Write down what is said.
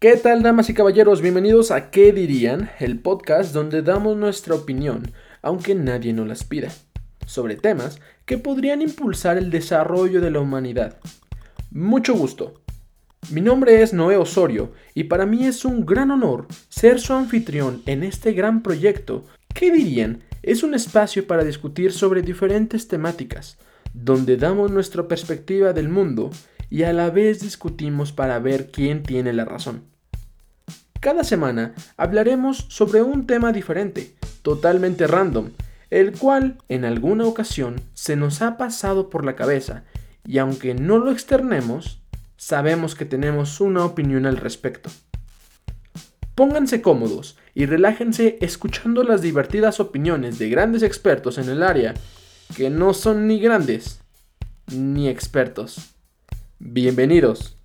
¿Qué tal, damas y caballeros? Bienvenidos a ¿Qué dirían? El podcast donde damos nuestra opinión, aunque nadie nos las pida, sobre temas que podrían impulsar el desarrollo de la humanidad. Mucho gusto. Mi nombre es Noé Osorio y para mí es un gran honor ser su anfitrión en este gran proyecto. ¿Qué dirían? Es un espacio para discutir sobre diferentes temáticas, donde damos nuestra perspectiva del mundo y a la vez discutimos para ver quién tiene la razón. Cada semana hablaremos sobre un tema diferente, totalmente random, el cual en alguna ocasión se nos ha pasado por la cabeza y aunque no lo externemos, sabemos que tenemos una opinión al respecto. Pónganse cómodos y relájense escuchando las divertidas opiniones de grandes expertos en el área que no son ni grandes ni expertos. Bienvenidos.